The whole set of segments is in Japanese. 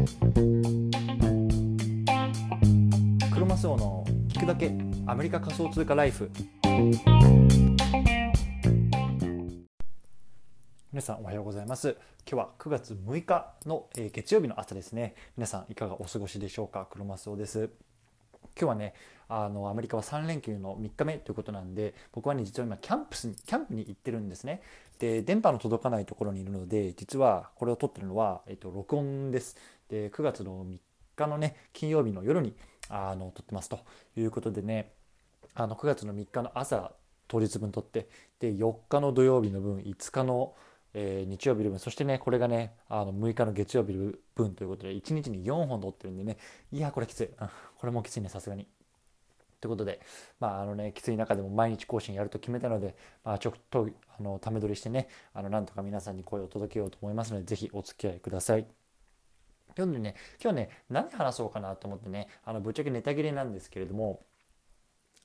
クロマスオの聞くだけアメリカ仮想通貨ライフ。皆さんおはようございます。今日は9月6日の、えー月曜日の朝ですね。皆さんいかがお過ごしでしょうか？クロマスオです。今日はねあのアメリカは3連休の3日目ということなんで僕はね実は今キャンプスにキャンプに行ってるんですね。で電波の届かないところにいるので実はこれを撮ってるのは、えっと、録音です。で9月の3日のね金曜日の夜にあの撮ってますと。いうことでねあの9月の3日の朝当日分撮ってで4日の土曜日の分5日の、えー日曜日の分そしてねこれがねあの6日の月曜日分ということで1日に4本撮ってるんでねいやこれきつい、これもきついねさすがに。ということで、まああのね、きつい中でも毎日更新やると決めたので、まあ、ちょっとあのため撮りしてねあのなんとか皆さんに声を届けようと思いますのでぜひお付き合いください。ということでね今日ね何話そうかなと思ってねあのぶっちゃけネタ切れなんですけれども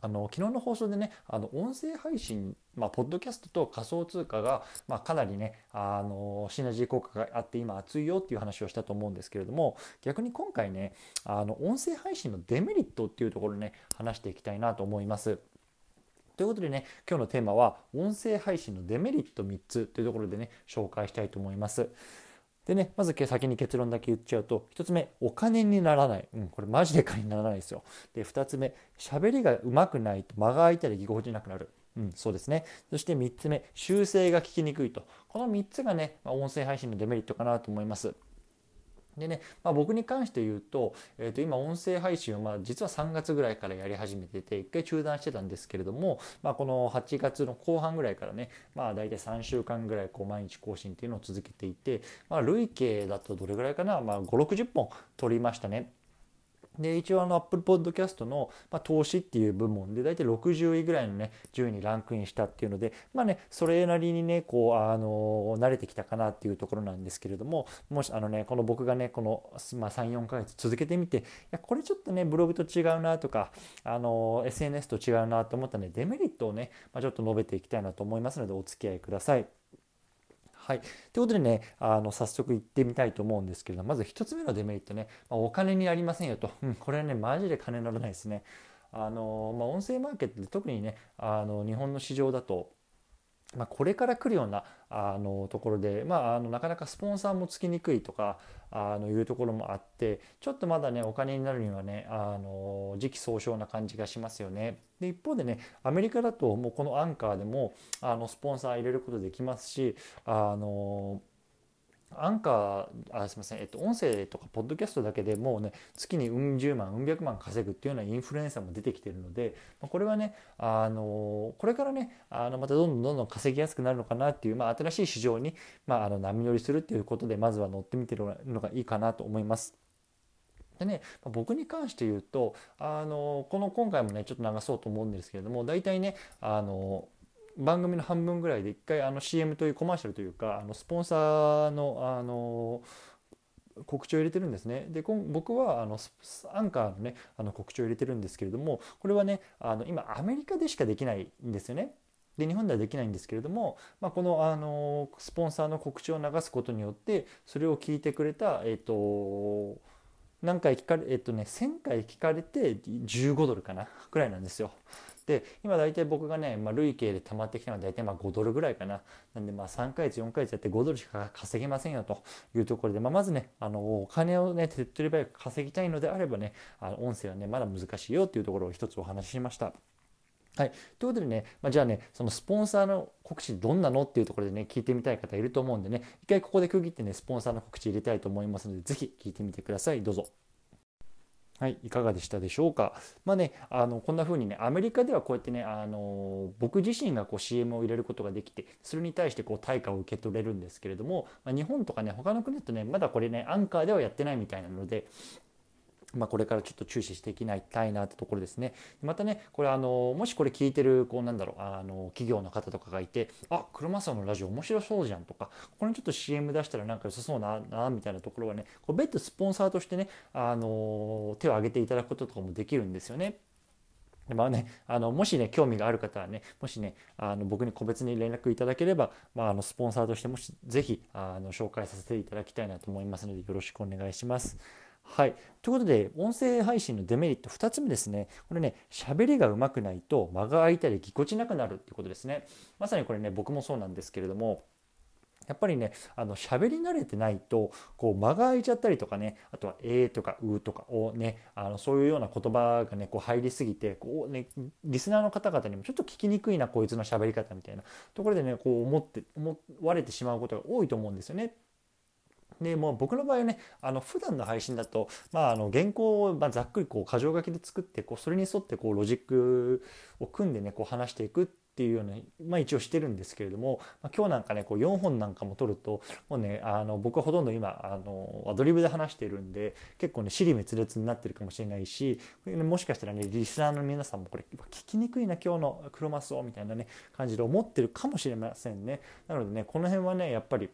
あの昨日の放送でねあの音声配信、まあ、ポッドキャストと仮想通貨が、まあ、かなりねあのシナジー効果があって今熱いよっていう話をしたと思うんですけれども逆に今回ねあの音声配信のデメリットっていうところね話していきたいなと思います。ということでね今日のテーマは音声配信のデメリット3つというところでね紹介したいと思います。でね、まず先に結論だけ言っちゃうと、1つ目、お金にならない。うん、これマジで金にならないですよ。で、2つ目、喋りが上手くないと間が空いたりぎこちなくなる。うん、そうですね。そして3つ目、修正が効きにくいと。この3つがね、ま音声配信のデメリットかなと思います。でね、まあ、僕に関して言うと,、えー、と今音声配信をまあ実は3月ぐらいからやり始めてて1回中断してたんですけれども、まあ、この8月の後半ぐらいからね、まあ、大体3週間ぐらいこう毎日更新っていうのを続けていて、まあ、累計だとどれぐらいかな、まあ、560本撮りましたね。で一応あの Apple Podcast の、まあ、投資っていう部門で大体60位ぐらいのね順位にランクインしたっていうのでまあねそれなりにねこうあの慣れてきたかなっていうところなんですけれどももしあのねこの僕がねこの、まあ、34ヶ月続けてみていやこれちょっとねブログと違うなとかあの SNS と違うなと思ったねデメリットをね、まあ、ちょっと述べていきたいなと思いますのでお付き合いください。はい。ということでね、あの、早速行ってみたいと思うんですけれど、まず1つ目のデメリットね、まあお金になりませんよと。うん、これはね、マジで金にならないですね。あの、まあ、音声マーケットで特にね、あの、日本の市場だと、まあ、これから来るようなあのところで、まあ、あのなかなかスポンサーもつきにくいとかあのいうところもあってちょっとまだねお金になるにはねあの時期尚早な感じがしますよね。で一方でねアメリカだともうこのアンカーでもあのスポンサー入れることできますしあのアンカーあすみません、えっと、音声とかポッドキャストだけでもうね月にうん十万うん百万稼ぐっていうようなインフルエンサーも出てきてるのでまあこれはねあのこれからねあのまたどんどんどんどん稼ぎやすくなるのかなっていう、まあ、新しい市場に、まあ、あの波乗りするっていうことでまずは乗ってみてるのがいいかなと思います。でね、僕に関して言うとあのこの今回もねちょっと流そうと思うんですけれども大体ねあの番組の半分ぐらいで一回あの CM というコマーシャルというかあのスポンサーのあの告知を入れてるんですね。で僕はあのアンカーのねあの告知を入れてるんですけれどもこれはねあの今アメリカでしかできないんですよね。で日本ではできないんですけれども、まあ、このあのスポンサーの告知を流すことによってそれを聞いてくれたえっ、と何回聞かれえっ、とね1,000回聞かれて15ドルかなくらいなんですよ。で今大体僕がね、まあ、累計で溜まってきたのは大体まあ5ドルぐらいかななんでまあ3ヶ月4ヶ月やって5ドルしか稼げませんよというところで、まあ、まずねあのお金をね手っ取り早く稼ぎたいのであればねあの音声はねまだ難しいよっていうところを一つお話ししました。はい、ということでね、まあ、じゃあねそのスポンサーの告知どんなのっていうところでね聞いてみたい方いると思うんでね一回ここで区切ってねスポンサーの告知入れたいと思いますのでぜひ聞いてみてくださいどうぞ。はい、いかがでしたでしょうか？まあね、あのこんな風にね、アメリカではこうやってね、あの僕自身がこう CM を入れることができて、それに対してこう対価を受け取れるんですけれども、まあ、日本とかね、他の国だとね、まだこれね、アンカーではやってないみたいなので、まあ、これからちょっと注視していきたいなってところですね。またね、これあの、もしこれ聞いてる、こうなんだろう、あの、企業の方とかがいて、あ、クロマサのラジオ面白そうじゃんとか、これちょっと CM 出したらなんか良さそうな、な、みたいなところはね、こう別途スポンサーとしてね、あの、手を挙げていただくこととかもできるんですよね。まあね、あのもしね興味がある方はねもしねあの僕に個別に連絡いただければ、まあ、あのスポンサーとしてもしぜひあの紹介させていただきたいなと思いますのでよろしくお願いします。はい。ということで、音声配信のデメリット2つ目ですね。これね、喋りがうまくないと間が空いたりぎこちなくなるっていうことですね。まさにこれね、僕もそうなんですけれども、やっぱりねあの喋り慣れてないとこう間が空いちゃったりとかねあとは「えー」とか「う」とかをねあのそういうような言葉がねこう入りすぎてこう、ね、リスナーの方々にもちょっと聞きにくいなこいつの喋り方みたいなところでねこう思って思われてしまうことが多いと思うんですよね。でもう僕の場合はねあの普段の配信だと、まあ、あの原稿をまざっくりこう箇条書きで作ってこうそれに沿ってこうロジックを組んでねこう話していくっていうような、まあ、一応してるんですけれども、まあ、今日なんかねこう4本なんかも撮るともうねあの僕はほとんど今あのアドリブで話してるんで結構ね尻滅裂になってるかもしれないしもしかしたらねリスナーの皆さんもこれ聞きにくいな今日のクロマスをみたいなね感じで思ってるかもしれませんね。なのでねこの辺はねやっぱり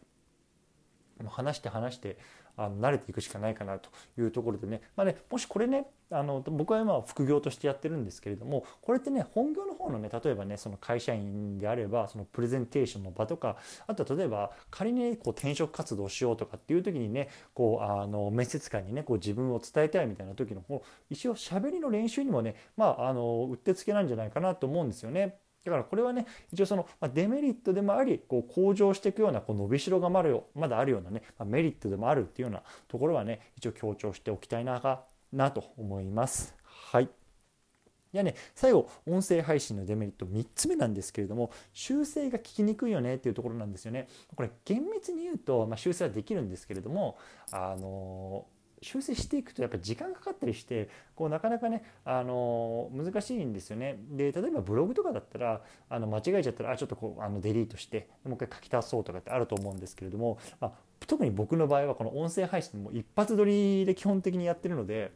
話して話してあの慣れていくしかないかなというところでね,、まあね、もしこれねあの僕は今副業としてやってるんですけれどもこれってね本業の方のね例えばねその会社員であればそのプレゼンテーションの場とかあとは例えば仮に、ね、こう転職活動しようとかっていう時にねこうあの面接官にねこう自分を伝えたいみたいな時のこう一応しゃべりの練習にもねまああのうってつけなんじゃないかなと思うんですよね。だからこれはね一応その、まデメリットでもありこう向上していくようなこう伸びしろがまるまだあるようなね、まメリットでもあるっていうようなところはね一応強調しておきたいななと思います。はいじゃね、最後、音声配信のデメリット3つ目なんですけれども、修正が聞きにくいよねっていうところなんですよね。これ、厳密に言うと、まあ、修正はできるんですけれども、あの修正していくとやっぱり時間かかったりしてこうなかなかねあの難しいんですよね。で例えばブログとかだったらあの間違えちゃったらあちょっとこうあのデリートしてもう一回書き足そうとかってあると思うんですけれども、まあ、特に僕の場合はこの音声配信も一発撮りで基本的にやってるので。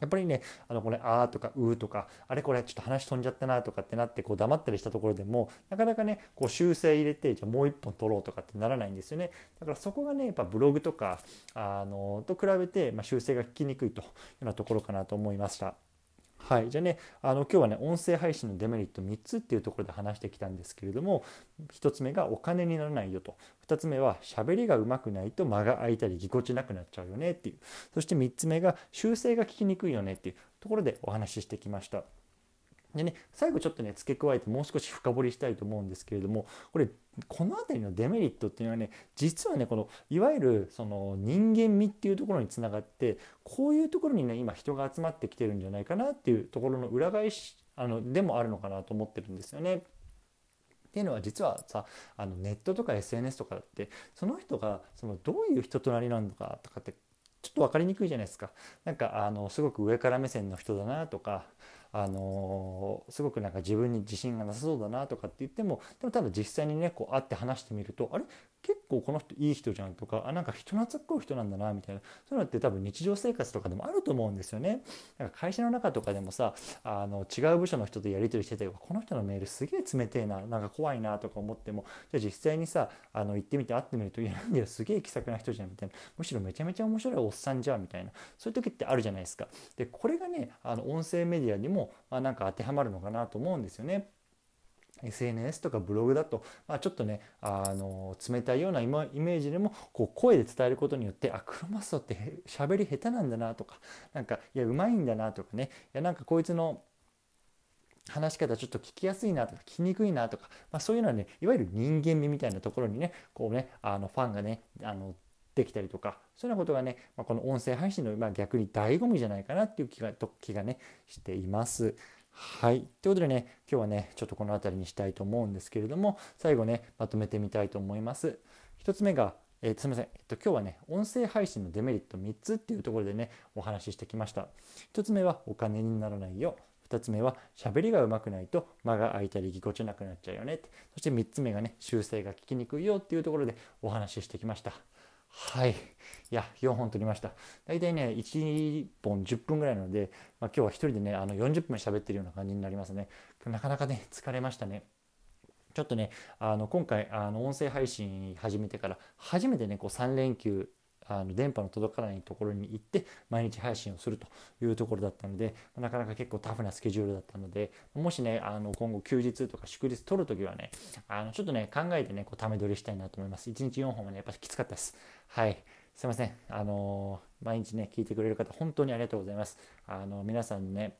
やっぱりね、あのこれ、あーとか、うーとか、あれこれ、ちょっと話飛んじゃったなとかってなって、こう黙ったりしたところでも、なかなかね、こう修正入れて、じゃあもう一本取ろうとかってならないんですよね。だからそこがね、やっぱブログとか、あの、と比べて、まあ、修正が効きにくいというようなところかなと思いました。はい、じゃあねあの今日はね音声配信のデメリット3つっていうところで話してきたんですけれども1つ目がお金にならないよと。2つ目は喋りがうまくないと間が空いたりぎこちなくなっちゃうよねっていう。そして3つ目が修正が効きにくいよねっていうところでお話ししてきました。でね、最後ちょっとね付け加えてもう少し深掘りしたいと思うんですけれどもこれこの辺りのデメリットっていうのはね実はねこのいわゆるその人間味っていうところにつながってこういうところにね今人が集まってきてるんじゃないかなっていうところの裏返しあのでもあるのかなと思ってるんですよね。っていうのは実はさあのネットとか SNS とかだってその人がそのどういう人となりなのかとかってちょっと分かりにくいじゃないですか。なんかあのすごく上から目線の人だなとかあのすごくなんか自分に自信がなさそうだなとかって言ってもでもただ実際にねこう会って話してみるとあれ？結構この人いい人じゃんとかあなんか人懐っこい人なんだなみたいなそういうのって多分日常生活とかでもあると思うんですよね。なんか会社の中とかでもさあの違う部署の人とやり取りしててこの人のメールすげえ冷てえななんか怖いなとか思ってもじゃあ実際にさあの行ってみて会ってみるといやなんですげえ気さくな人じゃんみたいなむしろめちゃめちゃ面白いおっさんじゃんみたいなそういう時ってあるじゃないですか。でこれがねあの音声メディアにも、まあ、なんか当てはまるのかなと思うんですよね。SNS とかブログだと、まあ、ちょっとねあの冷たいようなイメージでもこう声で伝えることによってあクロマスオって喋り下手なんだなとかなんかいやうまいんだなとかねいやなんかこいつの話し方ちょっと聞きやすいなとか聞きにくいなとか、まあ、そういうのはねいわゆる人間味みたいなところにねこうねあのファンがねあのできたりとかそういうようなことがね、まあ、この音声配信の、まあ、逆に醍醐味じゃないかなっていう気が気がねしています。はい。ということでね、今日はね、ちょっとこの辺りにしたいと思うんですけれども、最後ね、まとめてみたいと思います。1つ目が、えー、すみません、えっと、今日はね、音声配信のデメリット3つっていうところでね、お話ししてきました。1つ目はお金にならないよ。2つ目は喋りがうまくないと間が空いたりぎこちなくなっちゃうよね。そして3つ目がね、修正が聞きにくいよっていうところでお話ししてきました。はい。いや、4本撮りました。大体ね、1本10分ぐらいなので、まあ、今日は1人でね、あの40分喋ってるような感じになりますね。なかなかね、疲れましたね。ちょっとね、あの今回、あの音声配信始めてから、初めてね、こう3連休、あの電波の届かないところに行って毎日配信をするというところだったのでなかなか結構タフなスケジュールだったのでもしねあの今後休日とか祝日取るときはねあのちょっとね考えてねこうため撮りしたいなと思います。1日4本はねやっぱりきつかったです。はい。すいません。あの毎日ね聞いてくれる方本当にありがとうございます。あの皆さんね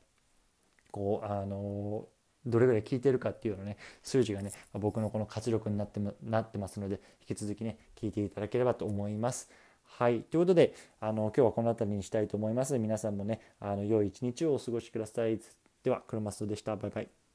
こうあのどれぐらい聞いてるかっていうのね数字がね僕のこの活力になってなってますので引き続きね聞いていただければと思います。はい。ということで、あの、今日はこの辺りにしたいと思います。皆さんもね、あの、良い一日をお過ごしください。では、クロマスでした。バイバイ。